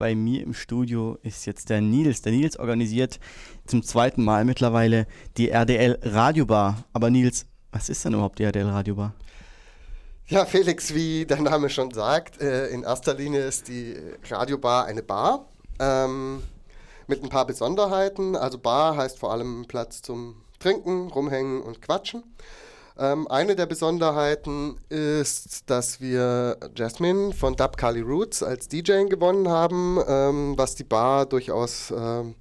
Bei mir im Studio ist jetzt der Nils. Der Nils organisiert zum zweiten Mal mittlerweile die RDL Radiobar. Aber Nils, was ist denn überhaupt die RDL Radiobar? Ja, Felix, wie der Name schon sagt, äh, in erster Linie ist die Radiobar eine Bar ähm, mit ein paar Besonderheiten. Also Bar heißt vor allem Platz zum Trinken, Rumhängen und Quatschen. Ähm, eine der Besonderheiten ist, dass wir Jasmine von Dub Kali Roots als DJ gewonnen haben, ähm, was die Bar durchaus ähm,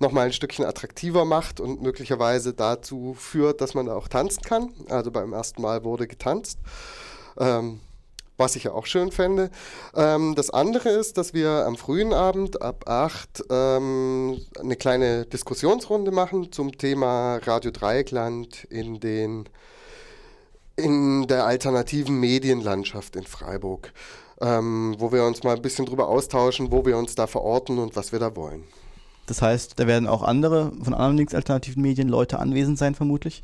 nochmal ein Stückchen attraktiver macht und möglicherweise dazu führt, dass man da auch tanzen kann. Also beim ersten Mal wurde getanzt. Ähm, was ich ja auch schön fände. Ähm, das andere ist, dass wir am frühen Abend ab 8 ähm, eine kleine Diskussionsrunde machen zum Thema Radio Dreieckland in den in der alternativen Medienlandschaft in Freiburg, ähm, wo wir uns mal ein bisschen drüber austauschen, wo wir uns da verorten und was wir da wollen. Das heißt, da werden auch andere von anderen linksalternativen Medien Leute anwesend sein, vermutlich?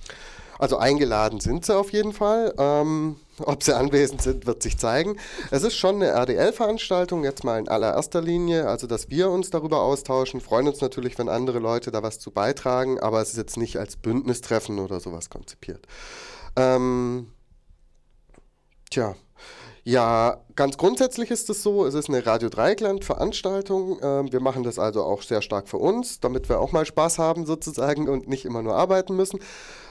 Also eingeladen sind sie auf jeden Fall. Ähm, ob sie anwesend sind, wird sich zeigen. Es ist schon eine RDL-Veranstaltung, jetzt mal in allererster Linie, also dass wir uns darüber austauschen, freuen uns natürlich, wenn andere Leute da was zu beitragen, aber es ist jetzt nicht als Bündnistreffen oder sowas konzipiert. Ähm, tja, ja, ganz grundsätzlich ist es so, es ist eine Radio Dreieckland-Veranstaltung. Ähm, wir machen das also auch sehr stark für uns, damit wir auch mal Spaß haben sozusagen und nicht immer nur arbeiten müssen.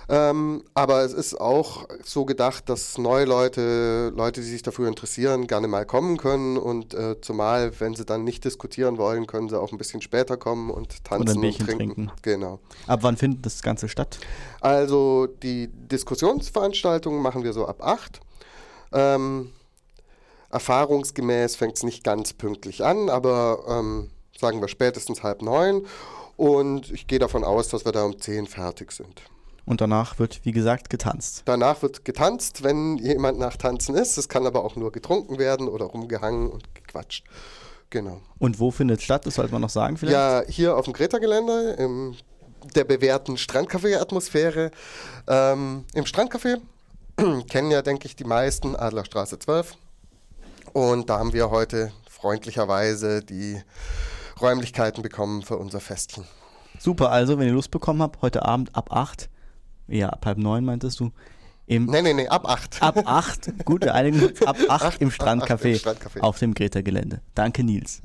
Ähm, aber es ist auch so gedacht, dass neue Leute, Leute, die sich dafür interessieren, gerne mal kommen können. Und äh, zumal, wenn sie dann nicht diskutieren wollen, können sie auch ein bisschen später kommen und tanzen und trinken. trinken. Genau. Ab wann findet das Ganze statt? Also die Diskussionsveranstaltungen machen wir so ab 8. Ähm, erfahrungsgemäß fängt es nicht ganz pünktlich an, aber ähm, sagen wir spätestens halb neun. Und ich gehe davon aus, dass wir da um 10 fertig sind. Und danach wird, wie gesagt, getanzt. Danach wird getanzt, wenn jemand nach Tanzen ist. Es kann aber auch nur getrunken werden oder rumgehangen und gequatscht. Genau. Und wo findet es statt? Das sollte man noch sagen vielleicht. Ja, hier auf dem Greta-Gelände, in der bewährten Strandcafé-Atmosphäre. Ähm, Im Strandcafé kennen ja, denke ich, die meisten Adlerstraße 12. Und da haben wir heute freundlicherweise die Räumlichkeiten bekommen für unser Festchen. Super, also wenn ihr Lust bekommen habt, heute Abend ab 8 ja, ab halb neun meintest du? Im nee, nee, nee, ab acht. Ab acht, gut, wir einigen uns ab acht, acht im Strandcafé, Strandcafé auf dem Greta-Gelände. Danke, Nils.